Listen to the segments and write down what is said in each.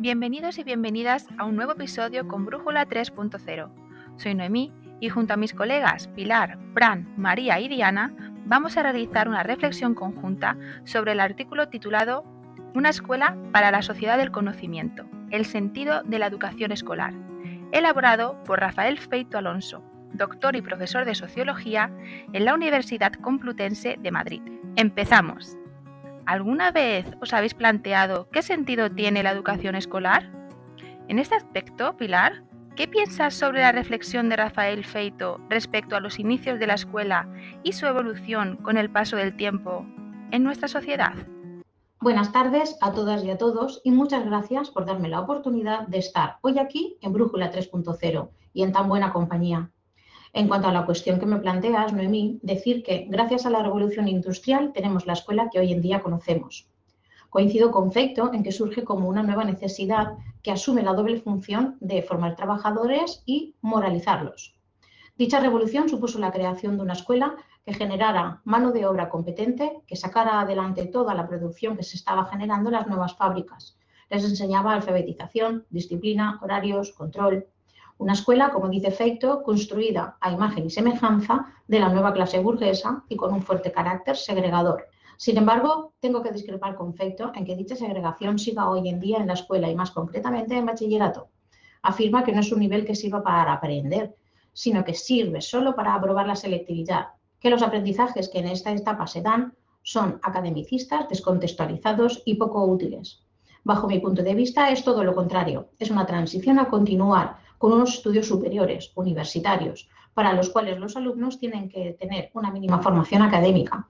Bienvenidos y bienvenidas a un nuevo episodio con Brújula 3.0. Soy Noemí y junto a mis colegas Pilar, Fran, María y Diana vamos a realizar una reflexión conjunta sobre el artículo titulado Una escuela para la sociedad del conocimiento, el sentido de la educación escolar, elaborado por Rafael Feito Alonso, doctor y profesor de Sociología en la Universidad Complutense de Madrid. Empezamos. ¿Alguna vez os habéis planteado qué sentido tiene la educación escolar? En este aspecto, Pilar, ¿qué piensas sobre la reflexión de Rafael Feito respecto a los inicios de la escuela y su evolución con el paso del tiempo en nuestra sociedad? Buenas tardes a todas y a todos y muchas gracias por darme la oportunidad de estar hoy aquí en Brújula 3.0 y en tan buena compañía. En cuanto a la cuestión que me planteas, Noemí, decir que gracias a la revolución industrial tenemos la escuela que hoy en día conocemos. Coincido con Feito en que surge como una nueva necesidad que asume la doble función de formar trabajadores y moralizarlos. Dicha revolución supuso la creación de una escuela que generara mano de obra competente, que sacara adelante toda la producción que se estaba generando en las nuevas fábricas. Les enseñaba alfabetización, disciplina, horarios, control, una escuela, como dice Feito, construida a imagen y semejanza de la nueva clase burguesa y con un fuerte carácter segregador. Sin embargo, tengo que discrepar con Feito en que dicha segregación siga hoy en día en la escuela y más concretamente en bachillerato. Afirma que no es un nivel que sirva para aprender, sino que sirve solo para aprobar la selectividad, que los aprendizajes que en esta etapa se dan son academicistas, descontextualizados y poco útiles. Bajo mi punto de vista es todo lo contrario, es una transición a continuar con unos estudios superiores, universitarios, para los cuales los alumnos tienen que tener una mínima formación académica.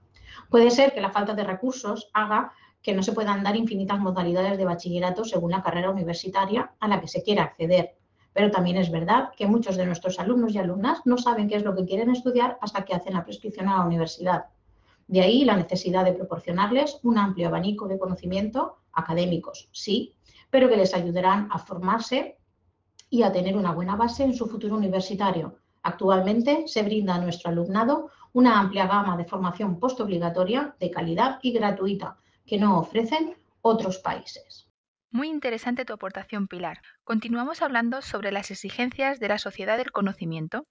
Puede ser que la falta de recursos haga que no se puedan dar infinitas modalidades de bachillerato según la carrera universitaria a la que se quiera acceder. Pero también es verdad que muchos de nuestros alumnos y alumnas no saben qué es lo que quieren estudiar hasta que hacen la prescripción a la universidad. De ahí la necesidad de proporcionarles un amplio abanico de conocimiento académicos, sí, pero que les ayudarán a formarse y a tener una buena base en su futuro universitario. Actualmente se brinda a nuestro alumnado una amplia gama de formación postobligatoria de calidad y gratuita que no ofrecen otros países. Muy interesante tu aportación, Pilar. Continuamos hablando sobre las exigencias de la sociedad del conocimiento.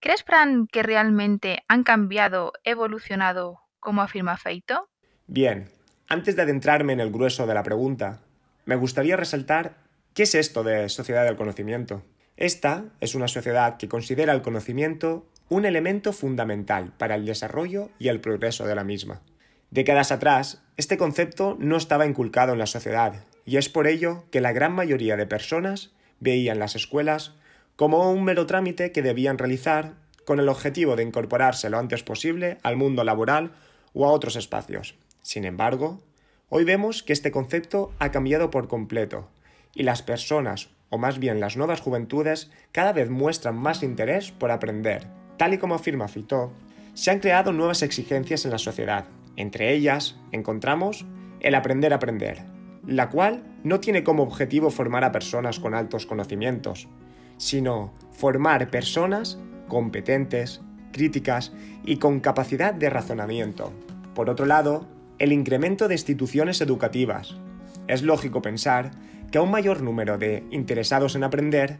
¿Crees, Fran, que realmente han cambiado, evolucionado, como afirma Feito? Bien, antes de adentrarme en el grueso de la pregunta, me gustaría resaltar ¿Qué es esto de sociedad del conocimiento? Esta es una sociedad que considera el conocimiento un elemento fundamental para el desarrollo y el progreso de la misma. Décadas atrás, este concepto no estaba inculcado en la sociedad, y es por ello que la gran mayoría de personas veían las escuelas como un mero trámite que debían realizar con el objetivo de incorporarse lo antes posible al mundo laboral o a otros espacios. Sin embargo, hoy vemos que este concepto ha cambiado por completo y las personas, o más bien las nuevas juventudes, cada vez muestran más interés por aprender. Tal y como afirma Fito, se han creado nuevas exigencias en la sociedad. Entre ellas encontramos el aprender a aprender, la cual no tiene como objetivo formar a personas con altos conocimientos, sino formar personas competentes, críticas y con capacidad de razonamiento. Por otro lado, el incremento de instituciones educativas. Es lógico pensar que a un mayor número de interesados en aprender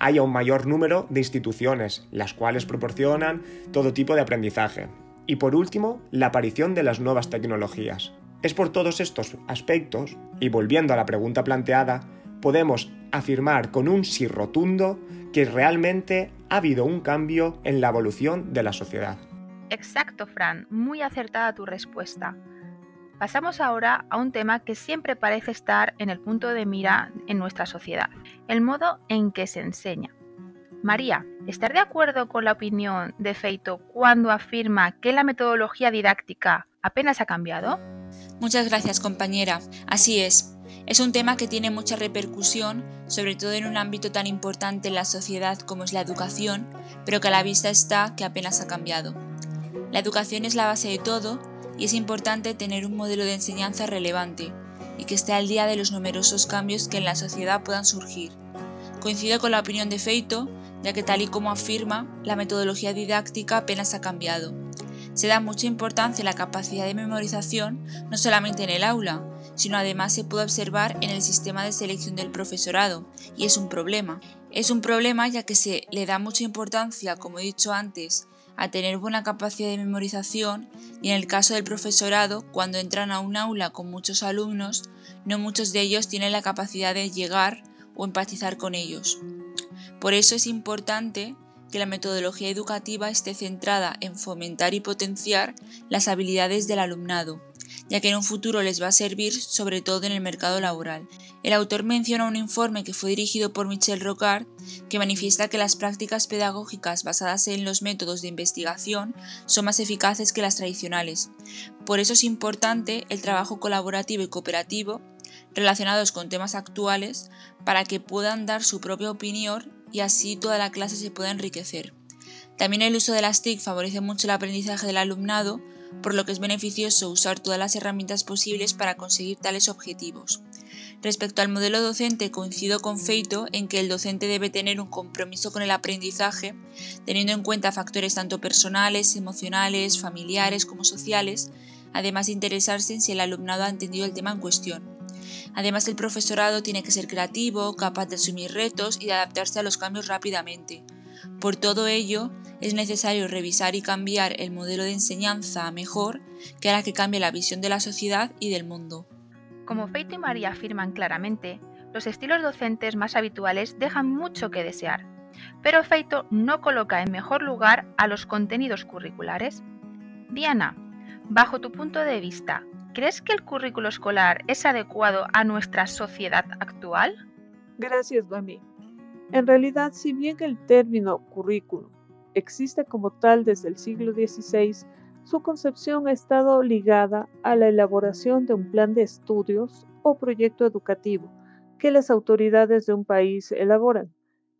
haya un mayor número de instituciones, las cuales proporcionan todo tipo de aprendizaje. Y por último, la aparición de las nuevas tecnologías. Es por todos estos aspectos, y volviendo a la pregunta planteada, podemos afirmar con un sí rotundo que realmente ha habido un cambio en la evolución de la sociedad. Exacto, Fran, muy acertada tu respuesta. Pasamos ahora a un tema que siempre parece estar en el punto de mira en nuestra sociedad, el modo en que se enseña. María, ¿estás de acuerdo con la opinión de Feito cuando afirma que la metodología didáctica apenas ha cambiado? Muchas gracias, compañera. Así es. Es un tema que tiene mucha repercusión, sobre todo en un ámbito tan importante en la sociedad como es la educación, pero que a la vista está que apenas ha cambiado. La educación es la base de todo y es importante tener un modelo de enseñanza relevante y que esté al día de los numerosos cambios que en la sociedad puedan surgir. Coincido con la opinión de Feito, ya que tal y como afirma, la metodología didáctica apenas ha cambiado. Se da mucha importancia a la capacidad de memorización no solamente en el aula, sino además se puede observar en el sistema de selección del profesorado, y es un problema. Es un problema ya que se le da mucha importancia, como he dicho antes, a tener buena capacidad de memorización y en el caso del profesorado, cuando entran a un aula con muchos alumnos, no muchos de ellos tienen la capacidad de llegar o empatizar con ellos. Por eso es importante que la metodología educativa esté centrada en fomentar y potenciar las habilidades del alumnado, ya que en un futuro les va a servir sobre todo en el mercado laboral. El autor menciona un informe que fue dirigido por Michel Rocard que manifiesta que las prácticas pedagógicas basadas en los métodos de investigación son más eficaces que las tradicionales. Por eso es importante el trabajo colaborativo y cooperativo relacionados con temas actuales para que puedan dar su propia opinión y así toda la clase se pueda enriquecer. También el uso de las TIC favorece mucho el aprendizaje del alumnado, por lo que es beneficioso usar todas las herramientas posibles para conseguir tales objetivos. Respecto al modelo docente, coincido con Feito en que el docente debe tener un compromiso con el aprendizaje, teniendo en cuenta factores tanto personales, emocionales, familiares como sociales, además de interesarse en si el alumnado ha entendido el tema en cuestión. Además, el profesorado tiene que ser creativo, capaz de asumir retos y de adaptarse a los cambios rápidamente. Por todo ello, es necesario revisar y cambiar el modelo de enseñanza a mejor que hará que cambie la visión de la sociedad y del mundo. Como Feito y María afirman claramente, los estilos docentes más habituales dejan mucho que desear, pero Feito no coloca en mejor lugar a los contenidos curriculares. Diana, bajo tu punto de vista, ¿Crees que el currículo escolar es adecuado a nuestra sociedad actual? Gracias, Noemí. En realidad, si bien el término currículo existe como tal desde el siglo XVI, su concepción ha estado ligada a la elaboración de un plan de estudios o proyecto educativo que las autoridades de un país elaboran,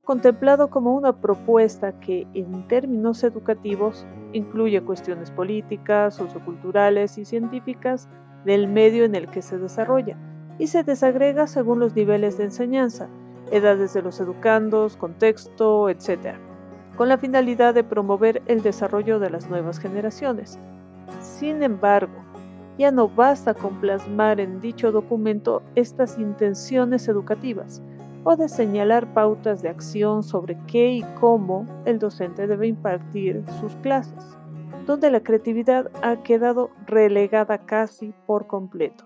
contemplado como una propuesta que en términos educativos incluye cuestiones políticas, socioculturales y científicas del medio en el que se desarrolla y se desagrega según los niveles de enseñanza, edades de los educandos, contexto, etc., con la finalidad de promover el desarrollo de las nuevas generaciones. Sin embargo, ya no basta con plasmar en dicho documento estas intenciones educativas o de señalar pautas de acción sobre qué y cómo el docente debe impartir sus clases donde la creatividad ha quedado relegada casi por completo,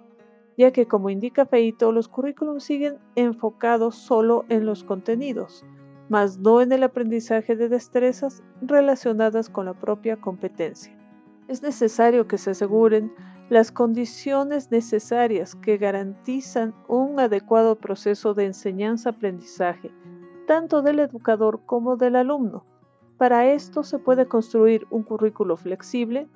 ya que como indica Feito, los currículums siguen enfocados solo en los contenidos, mas no en el aprendizaje de destrezas relacionadas con la propia competencia. Es necesario que se aseguren las condiciones necesarias que garantizan un adecuado proceso de enseñanza-aprendizaje, tanto del educador como del alumno, para esto se puede construir un currículo flexible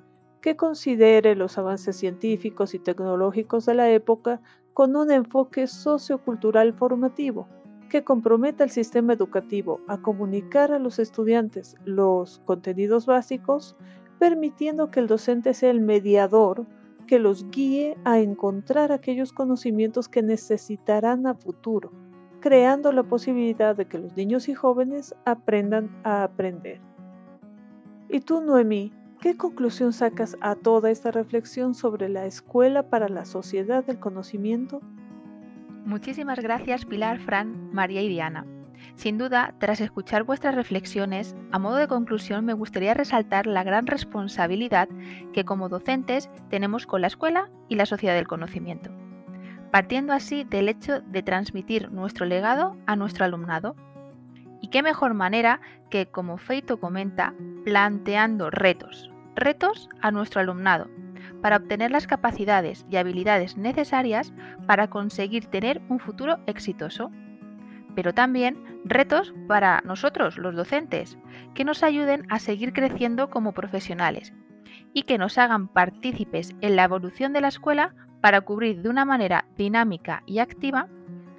que considere los avances científicos y tecnológicos de la época con un enfoque sociocultural formativo que comprometa al sistema educativo a comunicar a los estudiantes los contenidos básicos, permitiendo que el docente sea el mediador que los guíe a encontrar aquellos conocimientos que necesitarán a futuro creando la posibilidad de que los niños y jóvenes aprendan a aprender. ¿Y tú, Noemí, qué conclusión sacas a toda esta reflexión sobre la escuela para la sociedad del conocimiento? Muchísimas gracias Pilar, Fran, María y Diana. Sin duda, tras escuchar vuestras reflexiones, a modo de conclusión me gustaría resaltar la gran responsabilidad que como docentes tenemos con la escuela y la sociedad del conocimiento partiendo así del hecho de transmitir nuestro legado a nuestro alumnado. Y qué mejor manera que, como Feito comenta, planteando retos, retos a nuestro alumnado, para obtener las capacidades y habilidades necesarias para conseguir tener un futuro exitoso. Pero también retos para nosotros, los docentes, que nos ayuden a seguir creciendo como profesionales y que nos hagan partícipes en la evolución de la escuela para cubrir de una manera dinámica y activa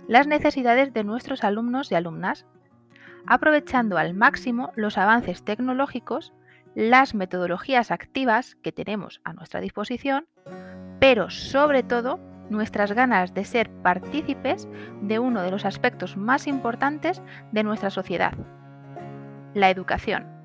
las necesidades de nuestros alumnos y alumnas, aprovechando al máximo los avances tecnológicos, las metodologías activas que tenemos a nuestra disposición, pero sobre todo nuestras ganas de ser partícipes de uno de los aspectos más importantes de nuestra sociedad, la educación.